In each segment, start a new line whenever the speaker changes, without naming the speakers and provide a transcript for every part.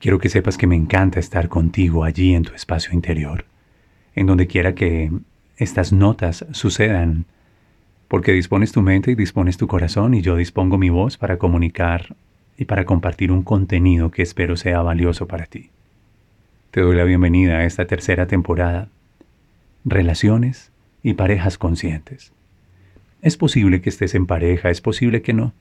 Quiero que sepas que me encanta estar contigo allí en tu espacio interior, en donde quiera que estas notas sucedan, porque dispones tu mente y dispones tu corazón y yo dispongo mi voz para comunicar y para compartir un contenido que espero sea valioso para ti. Te doy la bienvenida a esta tercera temporada, Relaciones y parejas conscientes. Es posible que estés en pareja, es posible que no.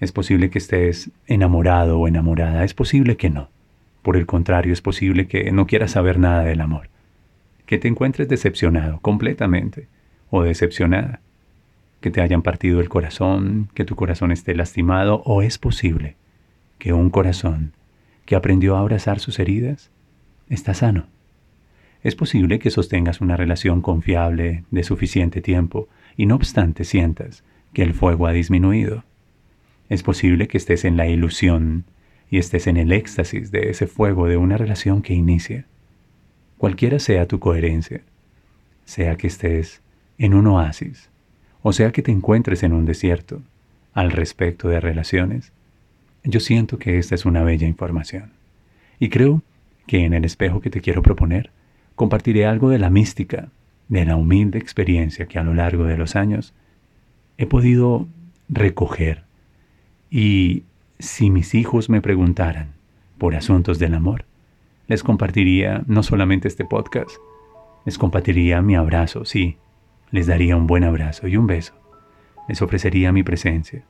Es posible que estés enamorado o enamorada, es posible que no. Por el contrario, es posible que no quieras saber nada del amor, que te encuentres decepcionado completamente o decepcionada, que te hayan partido el corazón, que tu corazón esté lastimado o es posible que un corazón que aprendió a abrazar sus heridas está sano. Es posible que sostengas una relación confiable de suficiente tiempo y no obstante sientas que el fuego ha disminuido. Es posible que estés en la ilusión y estés en el éxtasis de ese fuego de una relación que inicia. Cualquiera sea tu coherencia, sea que estés en un oasis o sea que te encuentres en un desierto al respecto de relaciones, yo siento que esta es una bella información. Y creo que en el espejo que te quiero proponer, compartiré algo de la mística, de la humilde experiencia que a lo largo de los años he podido recoger y si mis hijos me preguntaran por asuntos del amor, les compartiría no solamente este podcast, les compartiría mi abrazo, sí, les daría un buen abrazo y un beso, les ofrecería mi presencia,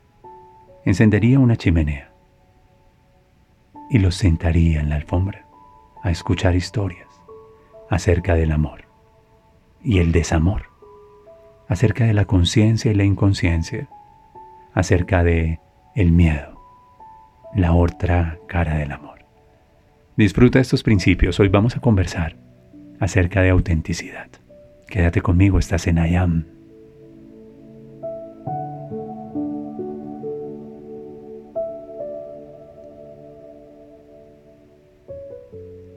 encendería una chimenea y los sentaría en la alfombra a escuchar historias acerca del amor y el desamor, acerca de la conciencia y la inconsciencia, acerca de el miedo la otra cara del amor. Disfruta estos principios. Hoy vamos a conversar acerca de autenticidad. Quédate conmigo, estás en IAM.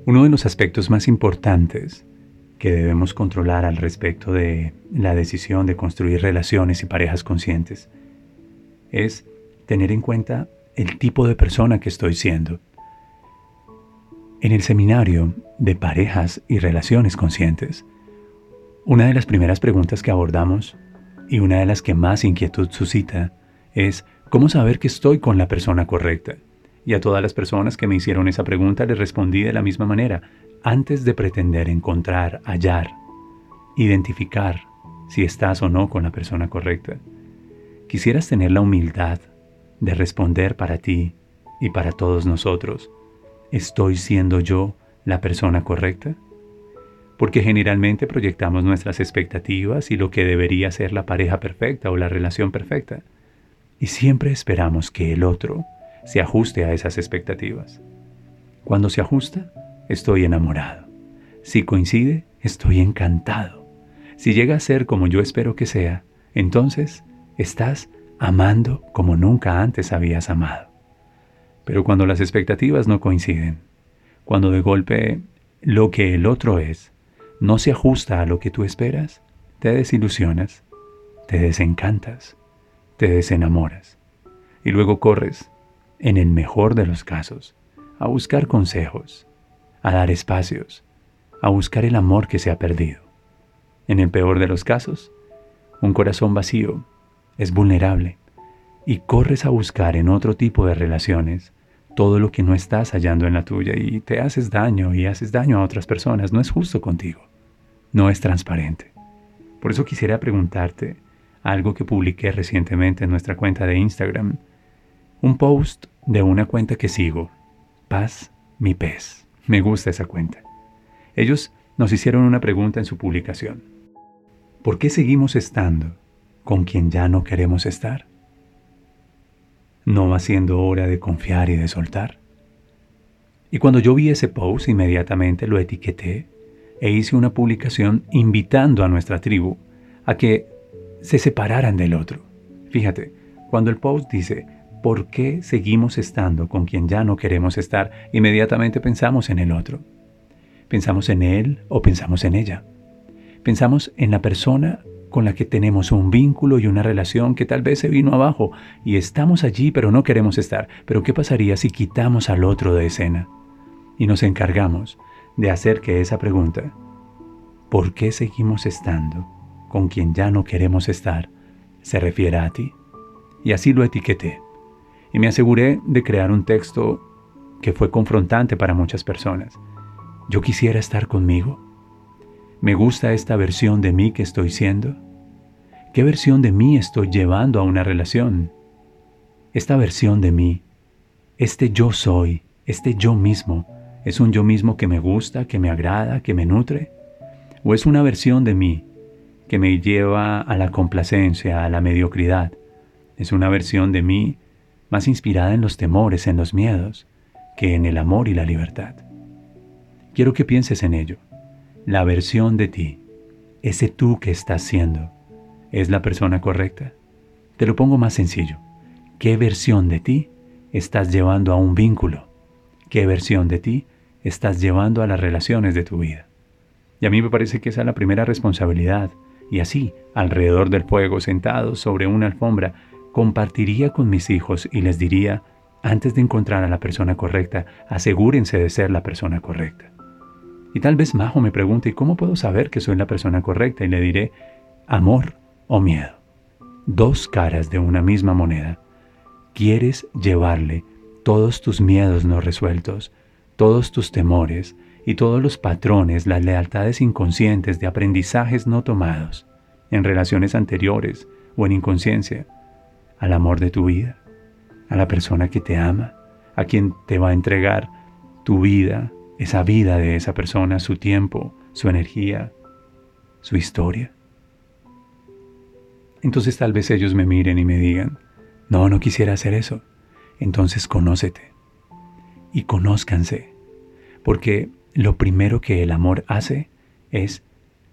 Uno de los aspectos más importantes que debemos controlar al respecto de la decisión de construir relaciones y parejas conscientes es tener en cuenta el tipo de persona que estoy siendo. En el seminario de parejas y relaciones conscientes, una de las primeras preguntas que abordamos y una de las que más inquietud suscita es cómo saber que estoy con la persona correcta. Y a todas las personas que me hicieron esa pregunta les respondí de la misma manera, antes de pretender encontrar, hallar, identificar si estás o no con la persona correcta. Quisieras tener la humildad de responder para ti y para todos nosotros, ¿estoy siendo yo la persona correcta? Porque generalmente proyectamos nuestras expectativas y lo que debería ser la pareja perfecta o la relación perfecta. Y siempre esperamos que el otro se ajuste a esas expectativas. Cuando se ajusta, estoy enamorado. Si coincide, estoy encantado. Si llega a ser como yo espero que sea, entonces estás amando como nunca antes habías amado. Pero cuando las expectativas no coinciden, cuando de golpe lo que el otro es no se ajusta a lo que tú esperas, te desilusionas, te desencantas, te desenamoras y luego corres, en el mejor de los casos, a buscar consejos, a dar espacios, a buscar el amor que se ha perdido. En el peor de los casos, un corazón vacío es vulnerable y corres a buscar en otro tipo de relaciones todo lo que no estás hallando en la tuya y te haces daño y haces daño a otras personas. No es justo contigo. No es transparente. Por eso quisiera preguntarte algo que publiqué recientemente en nuestra cuenta de Instagram. Un post de una cuenta que sigo. Paz, mi pez. Me gusta esa cuenta. Ellos nos hicieron una pregunta en su publicación. ¿Por qué seguimos estando con quien ya no queremos estar? ¿No va siendo hora de confiar y de soltar? Y cuando yo vi ese post, inmediatamente lo etiqueté e hice una publicación invitando a nuestra tribu a que se separaran del otro. Fíjate, cuando el post dice, ¿por qué seguimos estando con quien ya no queremos estar? Inmediatamente pensamos en el otro. Pensamos en él o pensamos en ella. Pensamos en la persona con la que tenemos un vínculo y una relación que tal vez se vino abajo y estamos allí pero no queremos estar. Pero ¿qué pasaría si quitamos al otro de escena? Y nos encargamos de hacer que esa pregunta, ¿por qué seguimos estando con quien ya no queremos estar? se refiera a ti. Y así lo etiqueté. Y me aseguré de crear un texto que fue confrontante para muchas personas yo quisiera estar conmigo. ¿Me gusta esta versión de mí que estoy siendo? ¿Qué versión de mí estoy llevando a una relación? Esta versión de mí, este yo soy, este yo mismo, ¿es un yo mismo que me gusta, que me agrada, que me nutre? ¿O es una versión de mí que me lleva a la complacencia, a la mediocridad? ¿Es una versión de mí más inspirada en los temores, en los miedos, que en el amor y la libertad? Quiero que pienses en ello. La versión de ti, ese tú que estás siendo, ¿es la persona correcta? Te lo pongo más sencillo. ¿Qué versión de ti estás llevando a un vínculo? ¿Qué versión de ti estás llevando a las relaciones de tu vida? Y a mí me parece que esa es la primera responsabilidad. Y así, alrededor del fuego, sentados sobre una alfombra, compartiría con mis hijos y les diría, antes de encontrar a la persona correcta, asegúrense de ser la persona correcta. Y tal vez Majo me pregunte, ¿cómo puedo saber que soy la persona correcta? Y le diré, amor o miedo. Dos caras de una misma moneda. ¿Quieres llevarle todos tus miedos no resueltos, todos tus temores y todos los patrones, las lealtades inconscientes de aprendizajes no tomados en relaciones anteriores o en inconsciencia, al amor de tu vida, a la persona que te ama, a quien te va a entregar tu vida, esa vida de esa persona, su tiempo, su energía, su historia. Entonces tal vez ellos me miren y me digan, no, no quisiera hacer eso. Entonces conócete y conózcanse, porque lo primero que el amor hace es,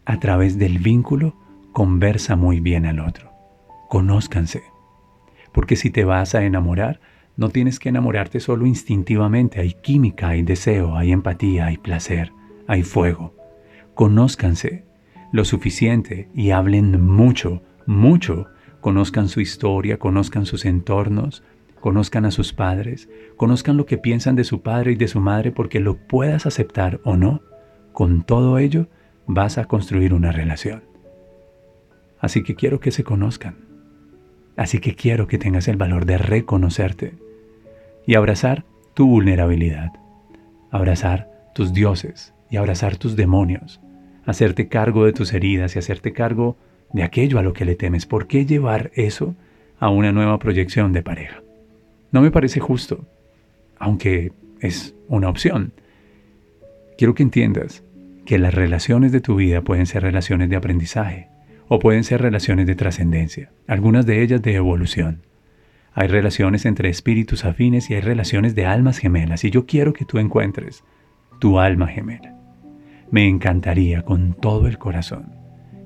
a través del vínculo, conversa muy bien al otro. Conózcanse, porque si te vas a enamorar, no tienes que enamorarte solo instintivamente, hay química, hay deseo, hay empatía, hay placer, hay fuego. Conózcanse lo suficiente y hablen mucho, mucho. Conozcan su historia, conozcan sus entornos, conozcan a sus padres, conozcan lo que piensan de su padre y de su madre porque lo puedas aceptar o no. Con todo ello vas a construir una relación. Así que quiero que se conozcan. Así que quiero que tengas el valor de reconocerte y abrazar tu vulnerabilidad, abrazar tus dioses y abrazar tus demonios, hacerte cargo de tus heridas y hacerte cargo de aquello a lo que le temes. ¿Por qué llevar eso a una nueva proyección de pareja? No me parece justo, aunque es una opción. Quiero que entiendas que las relaciones de tu vida pueden ser relaciones de aprendizaje o pueden ser relaciones de trascendencia, algunas de ellas de evolución. Hay relaciones entre espíritus afines y hay relaciones de almas gemelas y yo quiero que tú encuentres tu alma gemela. Me encantaría con todo el corazón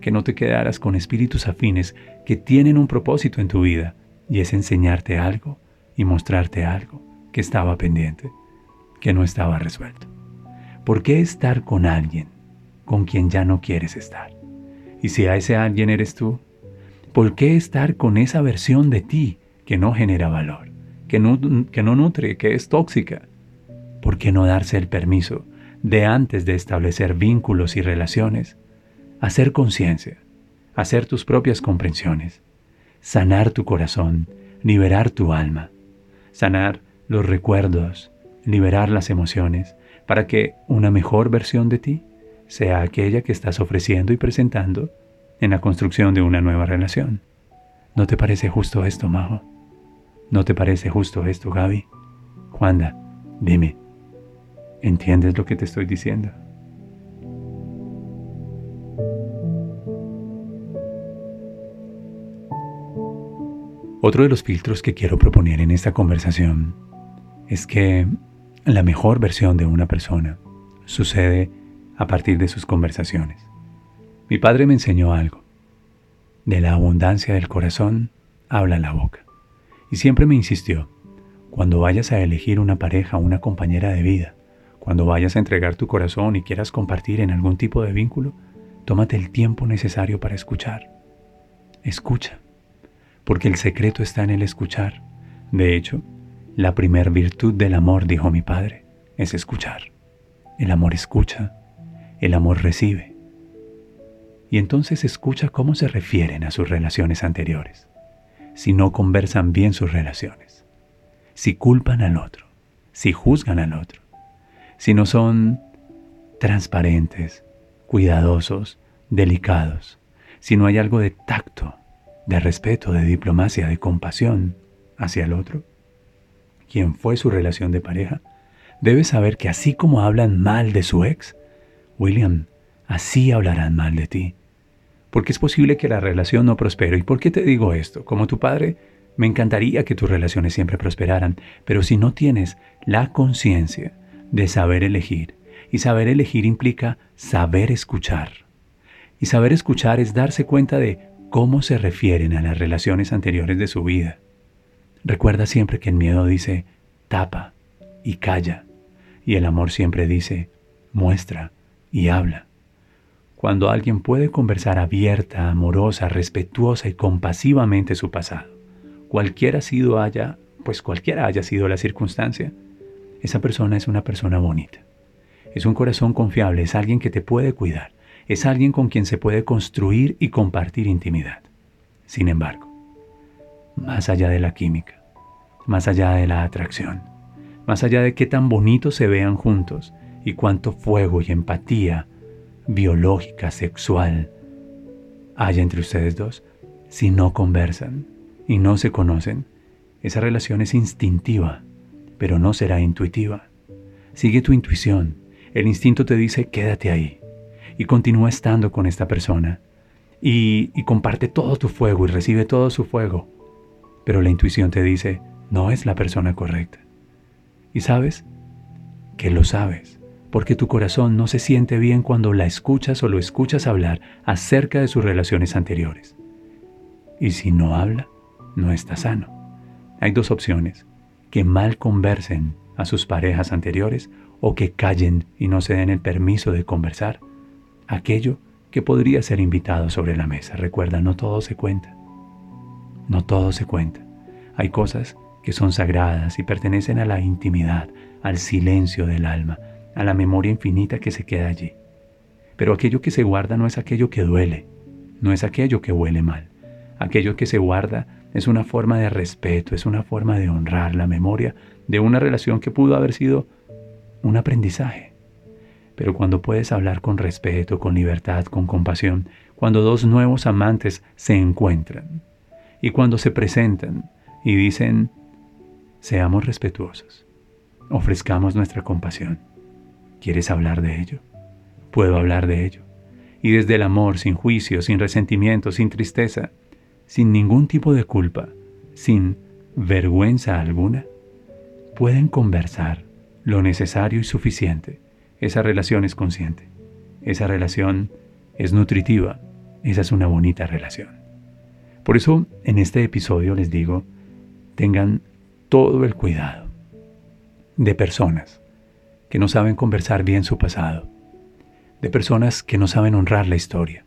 que no te quedaras con espíritus afines que tienen un propósito en tu vida y es enseñarte algo y mostrarte algo que estaba pendiente, que no estaba resuelto. ¿Por qué estar con alguien con quien ya no quieres estar? Y si a ese alguien eres tú, ¿por qué estar con esa versión de ti que no genera valor, que no, que no nutre, que es tóxica. ¿Por qué no darse el permiso de antes de establecer vínculos y relaciones, hacer conciencia, hacer tus propias comprensiones, sanar tu corazón, liberar tu alma, sanar los recuerdos, liberar las emociones, para que una mejor versión de ti sea aquella que estás ofreciendo y presentando en la construcción de una nueva relación. ¿No te parece justo esto, Majo? ¿No te parece justo esto, Gaby? Juanda, dime, ¿entiendes lo que te estoy diciendo? Otro de los filtros que quiero proponer en esta conversación es que la mejor versión de una persona sucede a partir de sus conversaciones. Mi padre me enseñó algo. De la abundancia del corazón habla la boca. Y siempre me insistió, cuando vayas a elegir una pareja o una compañera de vida, cuando vayas a entregar tu corazón y quieras compartir en algún tipo de vínculo, tómate el tiempo necesario para escuchar. Escucha porque el secreto está en el escuchar. De hecho, la primer virtud del amor, dijo mi padre, es escuchar. El amor escucha, el amor recibe. Y entonces escucha cómo se refieren a sus relaciones anteriores, si no conversan bien sus relaciones, si culpan al otro, si juzgan al otro, si no son transparentes, cuidadosos, delicados, si no hay algo de tacto de respeto, de diplomacia, de compasión hacia el otro, quien fue su relación de pareja, debe saber que así como hablan mal de su ex, William, así hablarán mal de ti. Porque es posible que la relación no prospere. ¿Y por qué te digo esto? Como tu padre, me encantaría que tus relaciones siempre prosperaran, pero si no tienes la conciencia de saber elegir, y saber elegir implica saber escuchar. Y saber escuchar es darse cuenta de cómo se refieren a las relaciones anteriores de su vida. Recuerda siempre que el miedo dice tapa y calla, y el amor siempre dice muestra y habla. Cuando alguien puede conversar abierta, amorosa, respetuosa y compasivamente su pasado, cualquiera sido haya, pues cualquiera haya sido la circunstancia, esa persona es una persona bonita. Es un corazón confiable, es alguien que te puede cuidar, es alguien con quien se puede construir y compartir intimidad. Sin embargo, más allá de la química, más allá de la atracción, más allá de qué tan bonitos se vean juntos y cuánto fuego y empatía biológica, sexual hay entre ustedes dos, si no conversan y no se conocen, esa relación es instintiva, pero no será intuitiva. Sigue tu intuición. El instinto te dice quédate ahí y continúa estando con esta persona y, comparte todo tu fuego y recibe todo su fuego. Pero la intuición te dice, no es la persona correcta. Y sabes que lo sabes, porque tu corazón no se siente bien cuando la escuchas o lo escuchas hablar acerca de sus relaciones anteriores. Y si no habla, no está sano. Hay dos opciones, que mal conversen a sus parejas anteriores o que callen y no se den el permiso de conversar aquello que podría ser invitado sobre la mesa. Recuerda, no todo se cuenta. No todo se cuenta. Hay cosas que son sagradas y pertenecen a la intimidad, al silencio del alma, a la memoria infinita que se queda allí. Pero aquello que se guarda no es aquello que duele, no es aquello que huele mal. Aquello que se guarda es una forma de respeto, es una forma de honrar la memoria de una relación que pudo haber sido un aprendizaje pero cuando puedes hablar con respeto, con libertad, con compasión, cuando dos nuevos amantes se encuentran y cuando se presentan y dicen, seamos respetuosos, ofrezcamos nuestra compasión. ¿Quieres hablar de ello? Puedo hablar de ello. Y desde el amor, sin juicio, sin resentimiento, sin tristeza, sin ningún tipo de culpa, sin vergüenza alguna, pueden conversar lo necesario y suficiente esa relación es consciente, esa relación es nutritiva, esa es una bonita relación. Por eso en este episodio les digo, tengan todo el cuidado de personas que no saben conversar bien su pasado, de personas que no saben honrar la historia.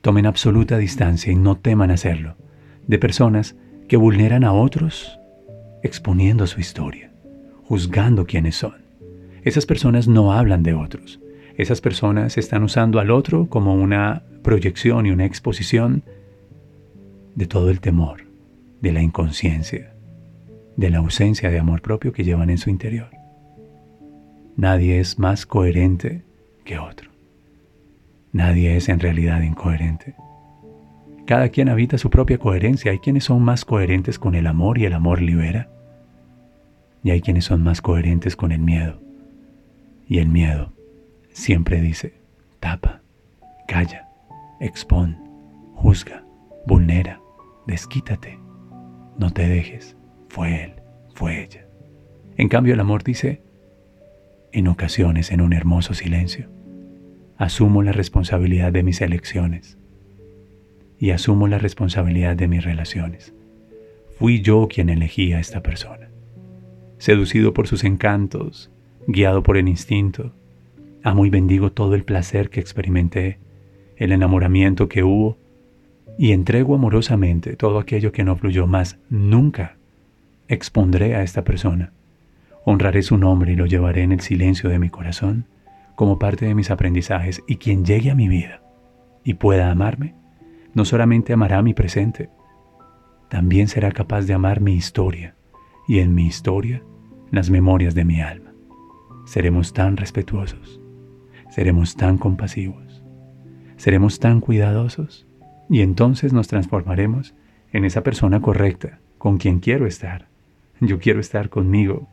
Tomen absoluta distancia y no teman hacerlo, de personas que vulneran a otros exponiendo su historia, juzgando quiénes son. Esas personas no hablan de otros. Esas personas están usando al otro como una proyección y una exposición de todo el temor, de la inconsciencia, de la ausencia de amor propio que llevan en su interior. Nadie es más coherente que otro. Nadie es en realidad incoherente. Cada quien habita su propia coherencia. Hay quienes son más coherentes con el amor y el amor libera. Y hay quienes son más coherentes con el miedo y el miedo siempre dice, tapa, calla expon, juzga, vulnera, desquítate. No te dejes. Fue él, fue ella. En cambio el amor dice, en ocasiones en un hermoso silencio, asumo la responsabilidad de mis elecciones y asumo la responsabilidad de mis relaciones. Fui yo quien elegí a esta persona. Seducido por sus encantos, guiado por el instinto, amo y bendigo todo el placer que experimenté, el enamoramiento que hubo, y entrego amorosamente todo aquello que no fluyó más. Nunca expondré a esta persona. Honraré su nombre y lo llevaré en el silencio de mi corazón como parte de mis aprendizajes y quien llegue a mi vida y pueda amarme, no solamente amará mi presente, también será capaz de amar mi historia y en mi historia las memorias de mi alma. Seremos tan respetuosos, seremos tan compasivos, seremos tan cuidadosos y entonces nos transformaremos en esa persona correcta con quien quiero estar. Yo quiero estar conmigo.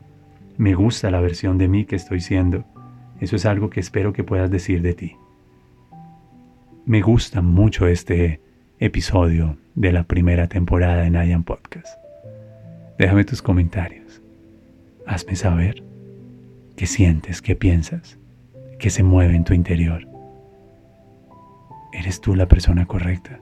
Me gusta la versión de mí que estoy siendo. Eso es algo que espero que puedas decir de ti. Me gusta mucho este episodio de la primera temporada de Nayan Podcast. Déjame tus comentarios. Hazme saber qué sientes, qué piensas, qué se mueve en tu interior. ¿Eres tú la persona correcta?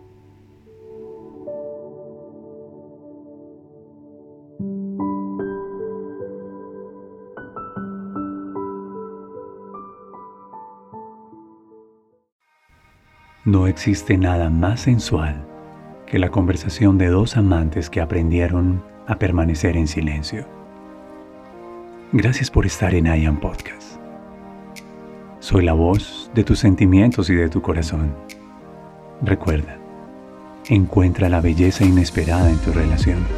No existe nada más sensual que la conversación de dos amantes que aprendieron a permanecer en silencio. Gracias por estar en IAM Podcast. Soy la voz de tus sentimientos y de tu corazón. Recuerda, encuentra la belleza inesperada en tus relaciones.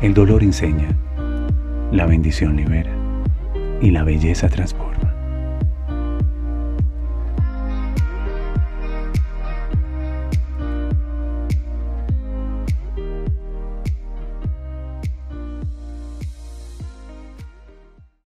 El dolor enseña, la bendición libera y la belleza transporta.